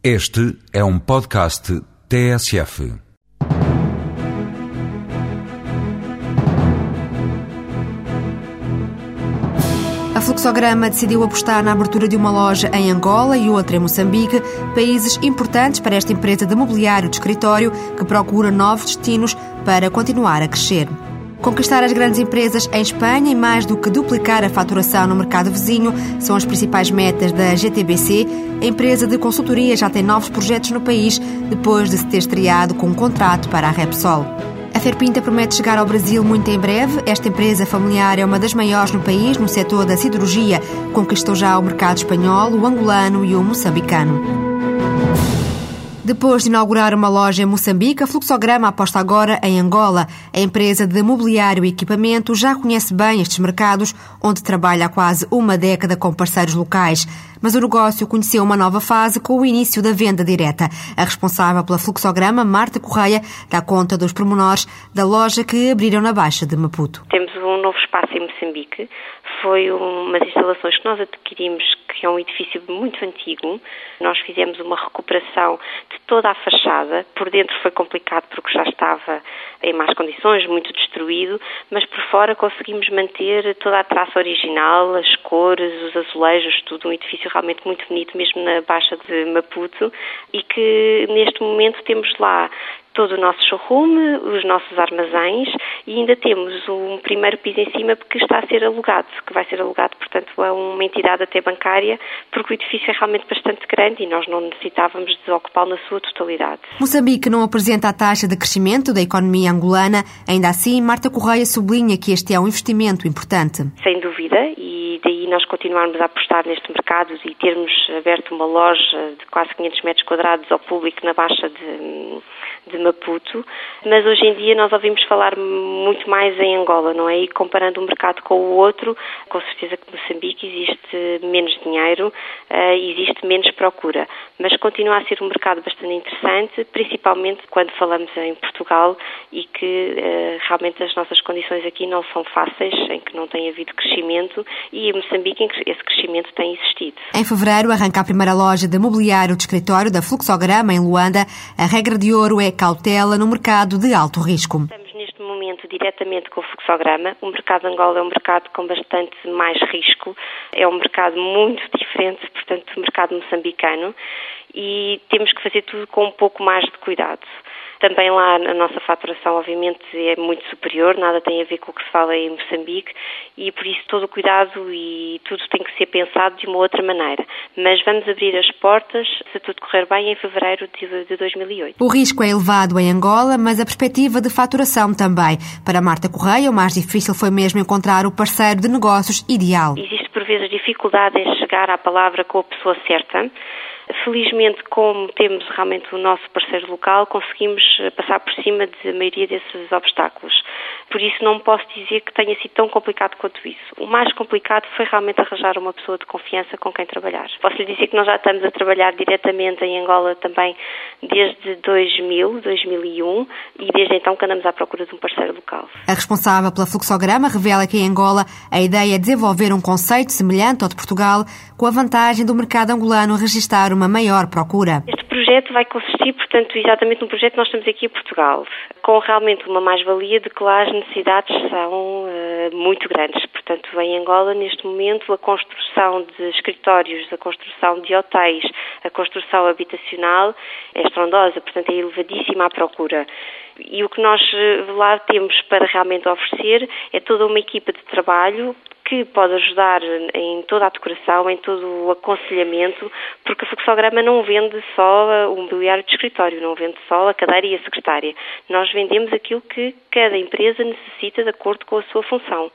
Este é um podcast TSF. A Fluxograma decidiu apostar na abertura de uma loja em Angola e outra em Moçambique, países importantes para esta empresa de mobiliário de escritório que procura novos destinos para continuar a crescer. Conquistar as grandes empresas em Espanha e mais do que duplicar a faturação no mercado vizinho são as principais metas da GTBC. A empresa de consultoria já tem novos projetos no país depois de se ter estreado com um contrato para a Repsol. A Ferpinta promete chegar ao Brasil muito em breve. Esta empresa familiar é uma das maiores no país no setor da siderurgia. Conquistou já o mercado espanhol, o angolano e o moçambicano. Depois de inaugurar uma loja em Moçambique, a Fluxograma aposta agora em Angola. A empresa de mobiliário e equipamento já conhece bem estes mercados, onde trabalha há quase uma década com parceiros locais. Mas o negócio conheceu uma nova fase com o início da venda direta. A responsável pela Fluxograma, Marta Correia, dá conta dos pormenores da loja que abriram na Baixa de Maputo. Temos um novo espaço em Moçambique. Foi umas instalações que nós adquirimos, que é um edifício muito antigo. Nós fizemos uma recuperação de toda a fachada. Por dentro foi complicado porque já estava em más condições, muito destruído, mas por fora conseguimos manter toda a traça original, as cores, os azulejos, tudo um edifício realmente muito bonito, mesmo na Baixa de Maputo, e que neste momento temos lá todo o nosso showroom, os nossos armazéns e ainda temos um primeiro piso em cima que está a ser alugado, que vai ser alugado, portanto, a uma entidade até bancária, porque o edifício é realmente bastante grande e nós não necessitávamos de ocupá-lo na sua totalidade. Moçambique não apresenta a taxa de crescimento da economia angolana, ainda assim, Marta Correia sublinha que este é um investimento importante. Sem dúvida, e daí nós continuarmos a apostar neste mercado e termos aberto uma loja de quase 500 metros quadrados ao público na Baixa de de Maputo, mas hoje em dia nós ouvimos falar muito mais em Angola, não é? E comparando um mercado com o outro, com certeza que Moçambique existe menos dinheiro, uh, existe menos procura, mas continua a ser um mercado bastante interessante, principalmente quando falamos em Portugal e que uh, realmente as nossas condições aqui não são fáceis, em que não tem havido crescimento e em Moçambique esse crescimento tem existido. Em fevereiro arranca a primeira loja de mobiliário de escritório da Fluxograma em Luanda. A regra de ouro é cautela no mercado de alto risco. Estamos momento diretamente com o fluxograma. O mercado de Angola é um mercado com bastante mais risco. É um mercado muito diferente, portanto, do mercado moçambicano e temos que fazer tudo com um pouco mais de cuidado. Também lá a nossa faturação, obviamente, é muito superior, nada tem a ver com o que se fala em Moçambique e por isso todo o cuidado e tudo tem que ser pensado de uma outra maneira. Mas vamos abrir as portas, se tudo correr bem, em fevereiro de 2008. O risco é elevado em Angola, mas a perspectiva de faturação também. Para Marta Correia, o mais difícil foi mesmo encontrar o parceiro de negócios ideal. Existe por vezes dificuldade em chegar à palavra com a pessoa certa. Felizmente, como temos realmente o nosso parceiro local, conseguimos eh, passar por cima da maioria desses obstáculos. Por isso, não posso dizer que tenha sido tão complicado quanto isso. O mais complicado foi realmente arranjar uma pessoa de confiança com quem trabalhar. Posso lhe dizer que nós já estamos a trabalhar diretamente em Angola também desde 2000, 2001 e desde então que andamos à procura de um parceiro local. A responsável pela Fluxograma revela que em Angola a ideia é desenvolver um conceito semelhante ao de Portugal, com a vantagem do mercado angolano registrar uma maior procura. Este projeto vai consistir, portanto, exatamente no projeto que nós estamos aqui em Portugal, com realmente uma mais-valia de que lá as necessidades são uh, muito grandes. Portanto, em Angola, neste momento, a construção de escritórios, a construção de hotéis, a construção habitacional é estrondosa, portanto, é elevadíssima a procura. E o que nós eh, lá temos para realmente oferecer é toda uma equipa de trabalho que pode ajudar em toda a decoração, em todo o aconselhamento, porque a fluxograma não vende só o mobiliário de escritório, não vende só a cadeira e a secretária. Nós vendemos aquilo que cada empresa necessita de acordo com a sua função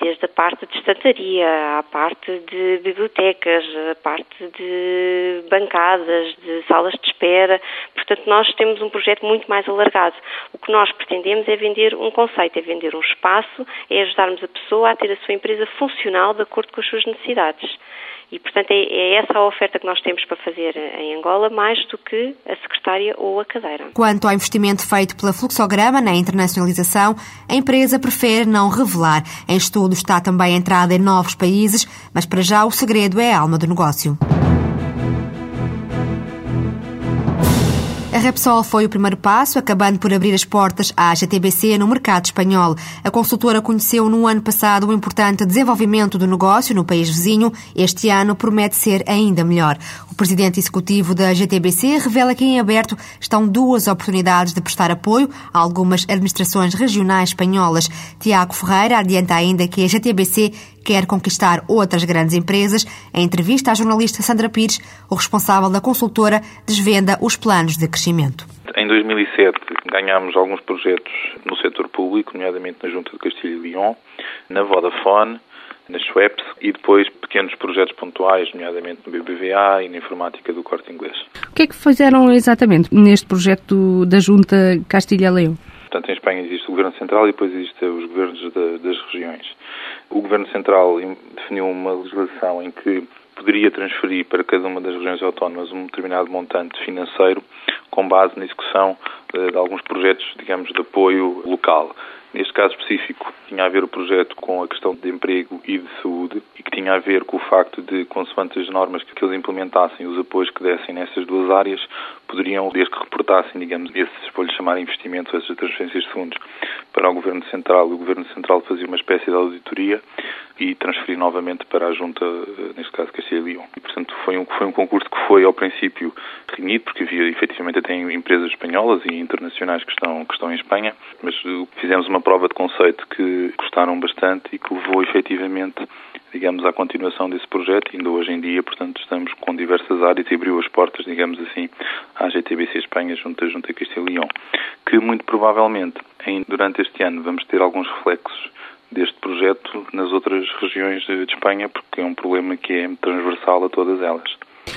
desde a parte de estantaria, à parte de bibliotecas, a parte de bancadas, de salas de espera. Portanto, nós temos um projeto muito mais alargado. O que nós pretendemos é vender um conceito, é vender um espaço, é ajudarmos a pessoa a ter a sua empresa funcional de acordo com as suas necessidades. E, portanto, é, é, essa a oferta que nós temos para fazer em Angola, mais do que a secretária ou a cadeira. Quanto ao investimento feito pela Fluxograma na internacionalização, a empresa prefere não revelar. Em estudo está também a entrada em novos países, mas para já o segredo é a alma do negócio. Repsol foi o primeiro passo, acabando por abrir as portas à GTBC no mercado espanhol. A consultora conheceu no ano passado o importante desenvolvimento do negócio no país vizinho. Este ano promete ser ainda melhor. O presidente executivo da GTBC revela que em aberto estão duas oportunidades de prestar apoio a algumas administrações regionais espanholas. Tiago Ferreira adianta ainda que a GTBC quer conquistar outras grandes empresas. Em entrevista à jornalista Sandra Pires, o responsável da consultora desvenda os planos de crescimento. Em 2007 ganhámos alguns projetos no setor público, nomeadamente na Junta de Castilho e León, na Vodafone, na Schweppes e depois pequenos projetos pontuais, nomeadamente no BBVA e na informática do Corte Inglês. O que é que fizeram exatamente neste projeto da Junta Castilha-Leão? Portanto, em Espanha existe o Governo Central e depois existem os governos das regiões. O Governo Central definiu uma legislação em que poderia transferir para cada uma das regiões autónomas um determinado montante financeiro com base na execução eh, de alguns projetos, digamos, de apoio local. Neste caso específico, tinha a ver o projeto com a questão de emprego e de saúde e que tinha a ver com o facto de, consoante as normas que eles implementassem, os apoios que dessem nessas duas áreas, poderiam, desde que reportassem, digamos, esses, vou-lhe chamar investimentos, essas transferências de fundos para o Governo Central, o Governo Central fazia uma espécie de auditoria e transferir novamente para a Junta, eh, neste caso Castilla e León. E, portanto, foi um, foi um concurso que foi, ao princípio, reunido, porque havia, efetivamente, até empresas espanholas e internacionais que estão, que estão em Espanha, mas uh, fizemos uma prova de conceito que gostaram bastante e que levou, efetivamente, digamos, à continuação desse projeto. Ainda hoje em dia, portanto, estamos com diversas áreas e abriu as portas, digamos assim, à GTBC Espanha, junto à Junta Castilla e León, que muito provavelmente, em, durante este ano, vamos ter alguns reflexos deste projeto nas outras regiões de Espanha, porque é um problema que é transversal a todas elas.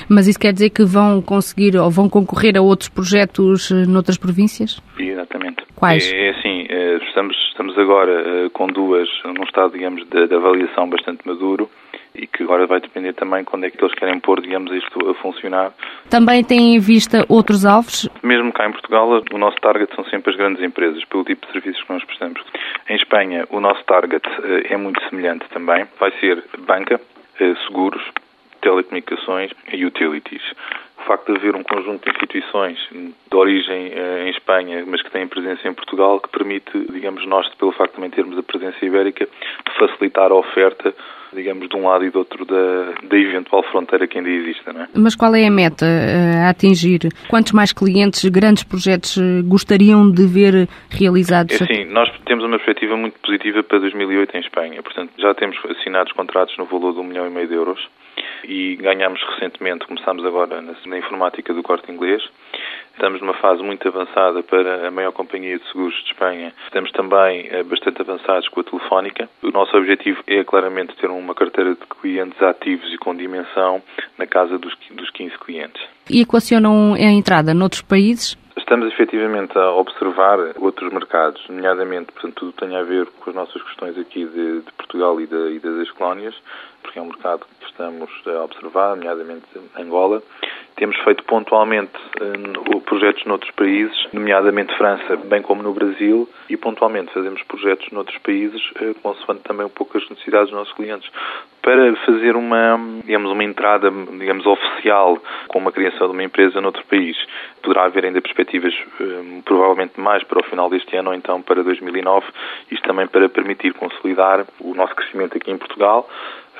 Mas isso quer dizer que vão conseguir ou vão concorrer a outros projetos eh, noutras províncias? Exatamente. Quais? É, é assim, eh, estamos, estamos agora eh, com duas, num estado, digamos, de, de, avaliação bastante maduro e que agora vai depender também quando é que eles querem pôr, digamos, isto a funcionar. Também têm em vista outros alvos? Mesmo cá em Portugal, o nosso target são sempre as grandes empresas, pelo tipo de serviços que nós prestamos. Em Espanha, o nosso target é muito semelhante também. Vai ser banca, seguros, telecomunicações e utilities. O facto de haver um conjunto de instituições de origem eh, em Espanha, mas que têm presença em Portugal, que permite, digamos, nós, pelo facto de também termos a presença ibérica, facilitar a oferta digamos, de um lado e do outro da, da eventual fronteira que ainda exista. Não é? Mas qual é a meta eh, a atingir? Quantos mais clientes, grandes projetos eh, gostariam de ver realizados? É assim, nós temos uma perspectiva muito positiva para 2008 em Espanha. Portanto, já temos assinados contratos no valor de um milhão e meio de euros e ganhamos recentemente, começámos agora na, na informática do corte inglês. Estamos numa fase muito avançada para a maior companhia de seguros de Espanha. Estamos também eh, bastante avançados com a Telefónica. O nosso objetivo é claramente ter uma carteira de clientes ativos e com dimensão na casa dos, dos 15 clientes. E equacionam a entrada noutros países? Estamos efetivamente a observar outros mercados, nomeadamente, portanto, tudo tem a ver com as nossas questões aqui de, de Portugal e, de, e das ex-colónias, porque é um mercado que estamos a observar, nomeadamente Angola. Temos feito pontualmente uh, projetos noutros países, nomeadamente França, bem como no Brasil, e pontualmente fazemos projetos noutros países, uh, consoante também um pouco as necessidades dos nossos clientes, para fazer uma, digamos, uma entrada, digamos, oficial com uma criação de uma empresa noutro país. Poderá haver ainda perspectivas, uh, provavelmente mais para o final deste ano ou então para 2009, isto também para permitir consolidar o nosso crescimento aqui em Portugal,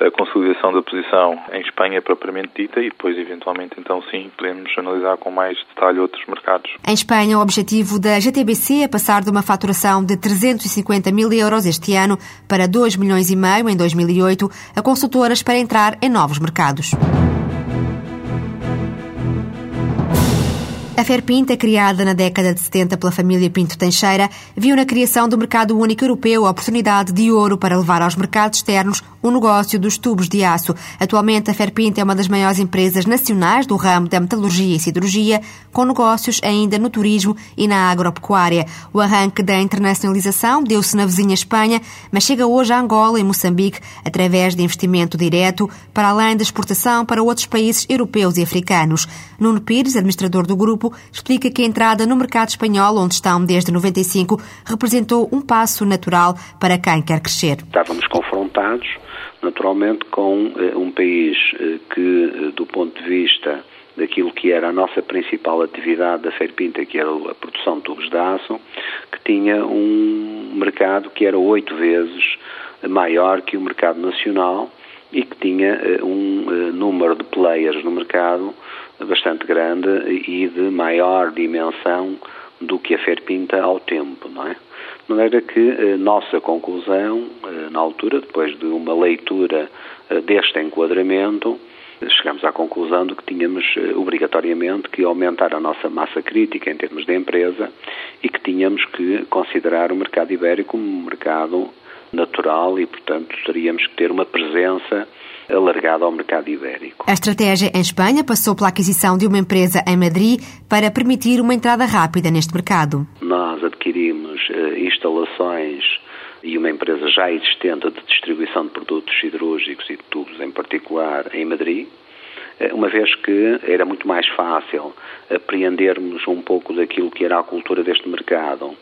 a consolidação da posição em Espanha propriamente dita e depois, eventualmente, então sim, podemos analisar com mais detalhe outros mercados. Em Espanha, o objetivo da GTBC é passar de uma faturação de 350 mil euros este ano para 2 milhões e meio em 2008, a consultoras para entrar em novos mercados. A Ferpinta, criada na década de 70 pela família Pinto Teixeira, viu na criação do mercado único europeu a oportunidade de ouro para levar aos mercados externos o negócio dos tubos de aço. Atualmente, a Ferpinta é uma das maiores empresas nacionais do ramo da metalurgia e siderurgia, com negócios ainda no turismo e na agropecuária. O arranque da internacionalização deu-se na vizinha Espanha, mas chega hoje a Angola e Moçambique através de investimento direto, para além da exportação para outros países europeus e africanos. Nuno Pires, administrador do grupo, explica que a entrada no mercado espanhol, onde estão desde 95, representou um passo natural para quem quer crescer. Estávamos confrontados, naturalmente, com eh, um país eh, que, eh, do ponto de vista daquilo que era a nossa principal atividade da Feirpinta, que era a produção de tubos de aço, que tinha um mercado que era oito vezes maior que o mercado nacional e que tinha eh, um eh, número de players no mercado bastante grande e de maior dimensão do que a Feirpinta ao tempo, não é? De maneira que a nossa conclusão, na altura, depois de uma leitura deste enquadramento, chegamos à conclusão de que tínhamos eh, obrigatoriamente que aumentar a nossa massa crítica em termos de empresa e que tínhamos que considerar o mercado ibérico como um mercado natural e, portanto, teríamos que ter uma presença alargada ao mercado ibérico. A estratégia em Espanha passou pela aquisição de uma empresa em Madrid para permitir uma entrada rápida neste mercado. Nós adquirimos uh, instalações e uma empresa já existente de distribuição de produtos siderúrgicos e de tubos em particular em Madrid, eh, uma vez que era muito mais fácil apreendermos um pouco daquilo que era a cultura deste mercado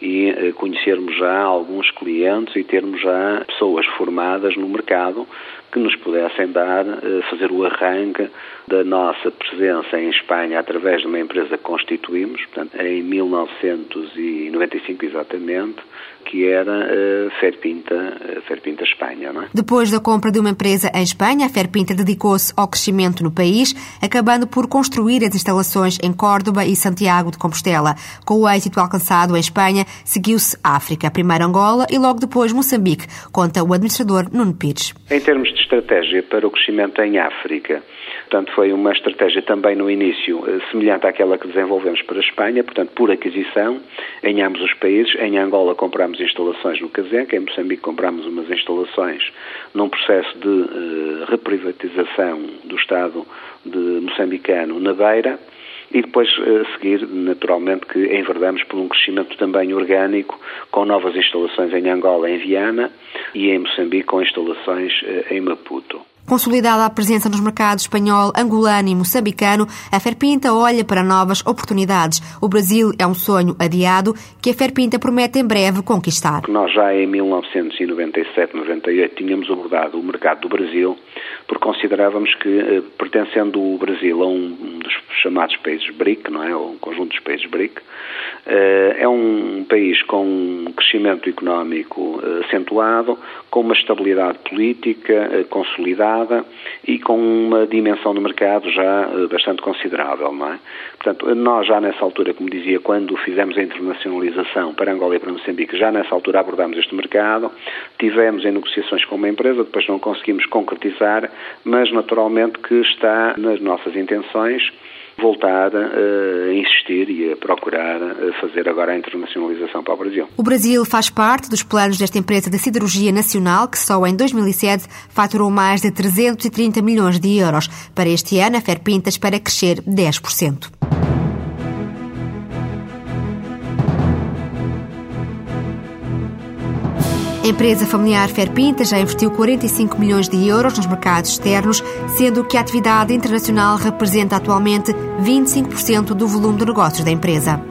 e eh, conhecermos já alguns clientes e termos já pessoas formadas no mercado que nos pudessem dar, eh, fazer o arranque da nossa presença em Espanha através de uma empresa que constituímos, portanto, em 1995 exatamente, que era a eh, Ferpinta, a Ferpinta Espanha. Não é? Depois da compra de uma empresa em Espanha, a Ferpinta dedicou-se ao crescimento no país, acabando por construir as instalações em Córdoba e Santiago de Compostela. Com o êxito alcançado em Espanha, seguiu-se África, primeiro Angola e logo depois Moçambique, conta o administrador Nuno Pires. Em termos de estratégia para o crescimento em África, Portanto, foi uma estratégia também no início eh, semelhante àquela que desenvolvemos para a Espanha, portanto, por aquisição, em ambos os países. Em Angola comprámos instalações no Caseca, em Moçambique comprámos umas instalações num processo de uh, reprivatização do Estado moçambicano na Beira e depois a eh, seguir, naturalmente, que enverdamos por um crescimento também orgânico, com novas instalações em Angola, em Viana, e em Moçambique, com instalações em Maputo. Consolidada a presença nos mercados espanhol, angolano e moçambicano, a Ferpinta olha para novas oportunidades. O Brasil é um sonho adiado que a Ferpinta promete em breve conquistar. Nós já em 1997-98 tínhamos abordado o mercado do Brasil porque considerávamos que, eh, pertencendo o Brasil a um dos chamados países BRIC, não é, ou um conjunto dos países BRIC, eh, é um país com um crescimento económico eh, acentuado, com uma estabilidade política consolidada e com uma dimensão de mercado já bastante considerável, não é? Portanto, nós já nessa altura, como dizia, quando fizemos a internacionalização para Angola e para Moçambique, já nessa altura abordámos este mercado, tivemos em negociações com uma empresa, depois não conseguimos concretizar, mas naturalmente que está nas nossas intenções voltar a insistir e a procurar fazer agora a internacionalização para o Brasil. O Brasil faz parte dos planos desta empresa de siderurgia nacional que só em 2007 faturou mais de 330 milhões de euros. Para este ano, a Ferpinta espera crescer 10%. A empresa familiar Ferpinta já investiu 45 milhões de euros nos mercados externos, sendo que a atividade internacional representa atualmente 25% do volume de negócios da empresa.